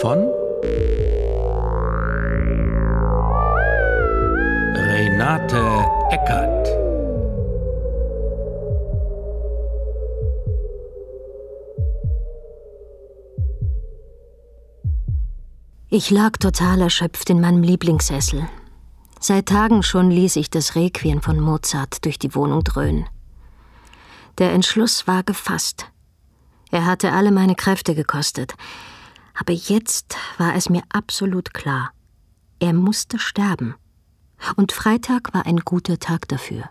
Von Renate Eckert. Ich lag total erschöpft in meinem Lieblingssessel. Seit Tagen schon ließ ich das Requiem von Mozart durch die Wohnung dröhnen. Der Entschluss war gefasst. Er hatte alle meine Kräfte gekostet. Aber jetzt war es mir absolut klar. Er musste sterben. Und Freitag war ein guter Tag dafür.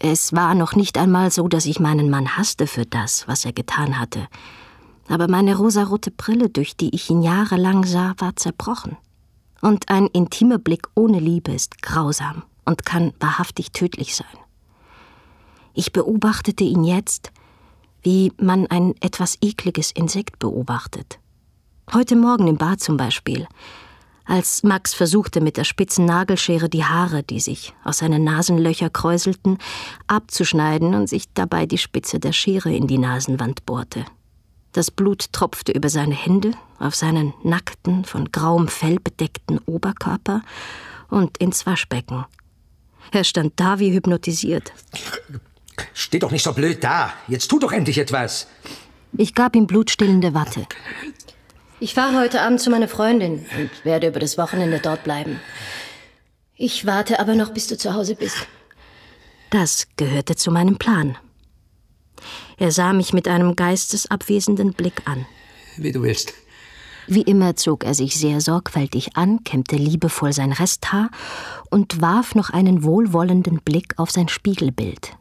Es war noch nicht einmal so, dass ich meinen Mann hasste für das, was er getan hatte. Aber meine rosarote Brille, durch die ich ihn jahrelang sah, war zerbrochen. Und ein intimer Blick ohne Liebe ist grausam und kann wahrhaftig tödlich sein. Ich beobachtete ihn jetzt, wie man ein etwas ekliges Insekt beobachtet. Heute Morgen im Bad zum Beispiel, als Max versuchte, mit der spitzen Nagelschere die Haare, die sich aus seinen Nasenlöcher kräuselten, abzuschneiden und sich dabei die Spitze der Schere in die Nasenwand bohrte. Das Blut tropfte über seine Hände, auf seinen nackten, von grauem Fell bedeckten Oberkörper und ins Waschbecken. Er stand da wie hypnotisiert. Steh doch nicht so blöd da. Jetzt tu doch endlich etwas. Ich gab ihm blutstillende Watte. Ich fahre heute Abend zu meiner Freundin und werde über das Wochenende dort bleiben. Ich warte aber noch, bis du zu Hause bist. Das gehörte zu meinem Plan. Er sah mich mit einem geistesabwesenden Blick an. Wie du willst. Wie immer zog er sich sehr sorgfältig an, kämmte liebevoll sein Resthaar und warf noch einen wohlwollenden Blick auf sein Spiegelbild.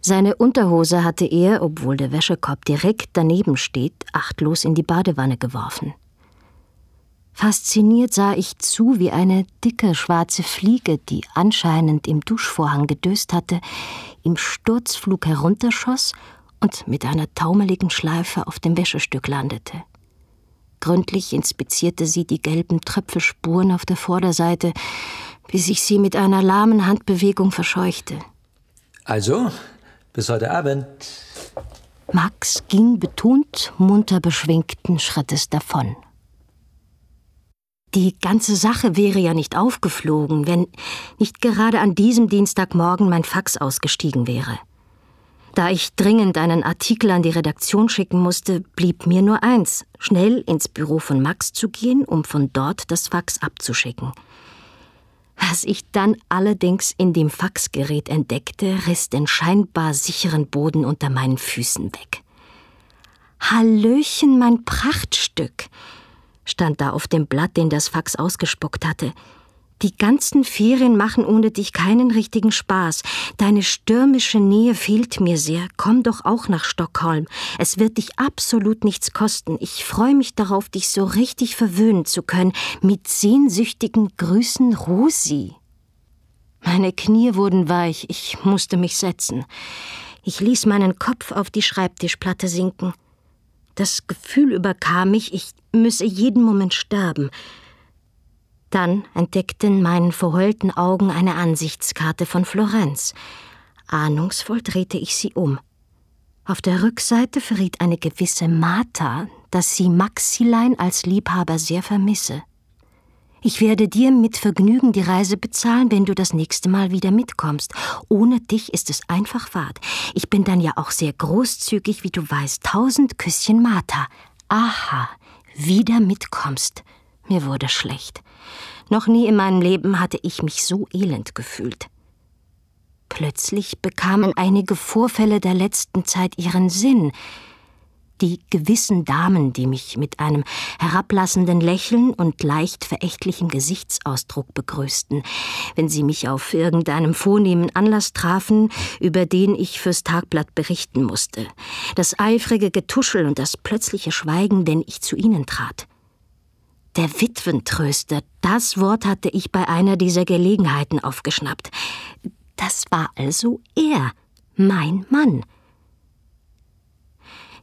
Seine Unterhose hatte er, obwohl der Wäschekorb direkt daneben steht, achtlos in die Badewanne geworfen. Fasziniert sah ich zu, wie eine dicke schwarze Fliege, die anscheinend im Duschvorhang gedöst hatte, im Sturzflug herunterschoss und mit einer taumeligen Schleife auf dem Wäschestück landete. Gründlich inspizierte sie die gelben Tröpfelspuren auf der Vorderseite, bis ich sie mit einer lahmen Handbewegung verscheuchte. Also, bis heute Abend. Max ging betont, munter beschwingten Schrittes davon. Die ganze Sache wäre ja nicht aufgeflogen, wenn nicht gerade an diesem Dienstagmorgen mein Fax ausgestiegen wäre. Da ich dringend einen Artikel an die Redaktion schicken musste, blieb mir nur eins, schnell ins Büro von Max zu gehen, um von dort das Fax abzuschicken. Was ich dann allerdings in dem Faxgerät entdeckte, riss den scheinbar sicheren Boden unter meinen Füßen weg. Hallöchen, mein Prachtstück, stand da auf dem Blatt, den das Fax ausgespuckt hatte. Die ganzen Ferien machen ohne dich keinen richtigen Spaß. Deine stürmische Nähe fehlt mir sehr. Komm doch auch nach Stockholm. Es wird dich absolut nichts kosten. Ich freue mich darauf, dich so richtig verwöhnen zu können. Mit sehnsüchtigen Grüßen, Rosi. Meine Knie wurden weich. Ich musste mich setzen. Ich ließ meinen Kopf auf die Schreibtischplatte sinken. Das Gefühl überkam mich, ich müsse jeden Moment sterben. Dann entdeckten meinen verheulten Augen eine Ansichtskarte von Florenz. Ahnungsvoll drehte ich sie um. Auf der Rückseite verriet eine gewisse Martha, dass sie Maxilein als Liebhaber sehr vermisse. Ich werde dir mit Vergnügen die Reise bezahlen, wenn du das nächste Mal wieder mitkommst. Ohne dich ist es einfach Fahrt. Ich bin dann ja auch sehr großzügig, wie du weißt. Tausend Küsschen, Martha. Aha, wieder mitkommst. Mir wurde schlecht. Noch nie in meinem Leben hatte ich mich so elend gefühlt. Plötzlich bekamen einige Vorfälle der letzten Zeit ihren Sinn. Die gewissen Damen, die mich mit einem herablassenden Lächeln und leicht verächtlichem Gesichtsausdruck begrüßten, wenn sie mich auf irgendeinem vornehmen Anlass trafen, über den ich fürs Tagblatt berichten musste. Das eifrige Getuschel und das plötzliche Schweigen, wenn ich zu ihnen trat. Der Witwentröster, das Wort hatte ich bei einer dieser Gelegenheiten aufgeschnappt. Das war also er, Mein Mann.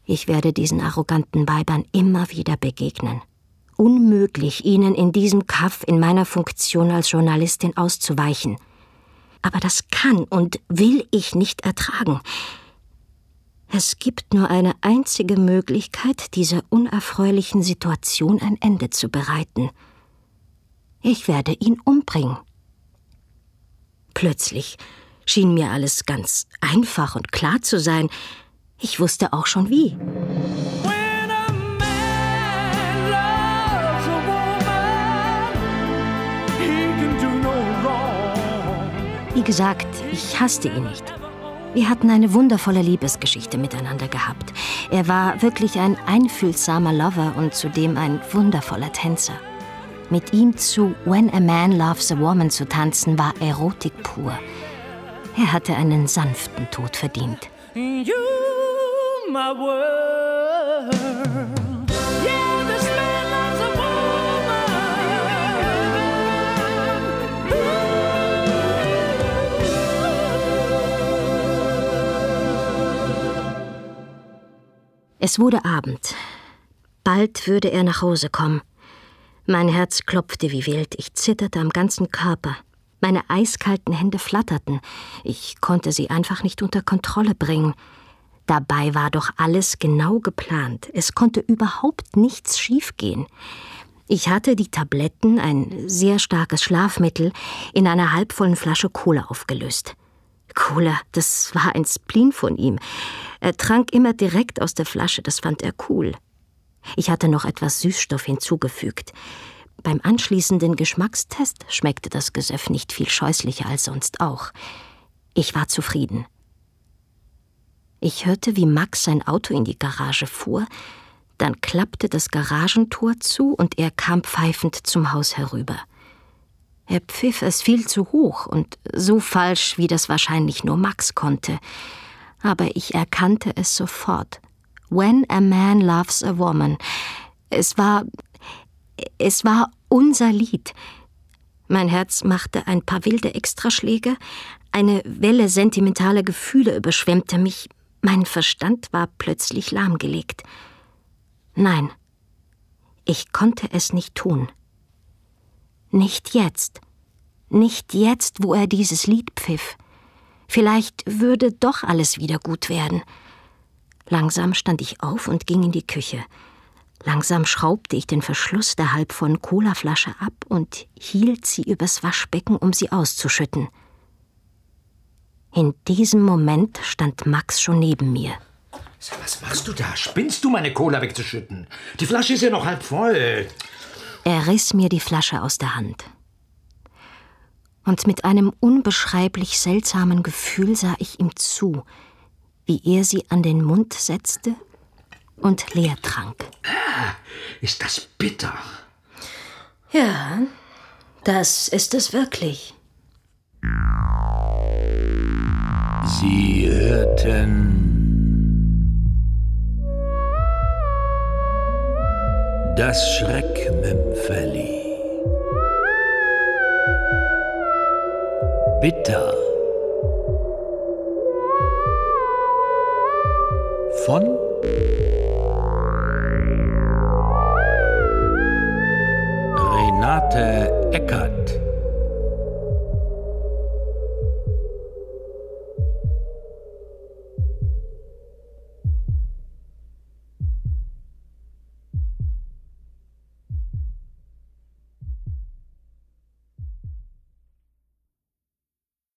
Ich werde diesen arroganten Weibern immer wieder begegnen. Unmöglich, ihnen in diesem Kaff in meiner Funktion als Journalistin auszuweichen. Aber das kann und will ich nicht ertragen. Es gibt nur eine einzige Möglichkeit, dieser unerfreulichen Situation ein Ende zu bereiten. Ich werde ihn umbringen. Plötzlich schien mir alles ganz einfach und klar zu sein. Ich wusste auch schon wie. Wie gesagt, ich hasste ihn nicht. Wir hatten eine wundervolle Liebesgeschichte miteinander gehabt. Er war wirklich ein einfühlsamer Lover und zudem ein wundervoller Tänzer. Mit ihm zu When a Man Loves a Woman zu tanzen, war Erotik pur. Er hatte einen sanften Tod verdient. Es wurde Abend. Bald würde er nach Hause kommen. Mein Herz klopfte wie wild, ich zitterte am ganzen Körper. Meine eiskalten Hände flatterten. Ich konnte sie einfach nicht unter Kontrolle bringen. Dabei war doch alles genau geplant. Es konnte überhaupt nichts schiefgehen. Ich hatte die Tabletten, ein sehr starkes Schlafmittel, in einer halbvollen Flasche Cola aufgelöst. Cola, das war ein Spleen von ihm. Er trank immer direkt aus der Flasche, das fand er cool. Ich hatte noch etwas Süßstoff hinzugefügt. Beim anschließenden Geschmackstest schmeckte das Gesöff nicht viel scheußlicher als sonst auch. Ich war zufrieden. Ich hörte, wie Max sein Auto in die Garage fuhr, dann klappte das Garagentor zu und er kam pfeifend zum Haus herüber. Er pfiff es viel zu hoch und so falsch, wie das wahrscheinlich nur Max konnte aber ich erkannte es sofort. When a man loves a woman. Es war. Es war unser Lied. Mein Herz machte ein paar wilde Extraschläge, eine Welle sentimentaler Gefühle überschwemmte mich, mein Verstand war plötzlich lahmgelegt. Nein, ich konnte es nicht tun. Nicht jetzt. Nicht jetzt, wo er dieses Lied pfiff. Vielleicht würde doch alles wieder gut werden. Langsam stand ich auf und ging in die Küche. Langsam schraubte ich den Verschluss der halbvollen Colaflasche ab und hielt sie übers Waschbecken, um sie auszuschütten. In diesem Moment stand Max schon neben mir. Was machst du da? Spinnst du, meine Cola wegzuschütten? Die Flasche ist ja noch halb voll. Er riss mir die Flasche aus der Hand und mit einem unbeschreiblich seltsamen Gefühl sah ich ihm zu, wie er sie an den Mund setzte und leer trank. Ah, ist das bitter? Ja, das ist es wirklich. Sie hörten das Schreckmümpfeli. Bitter von Eckert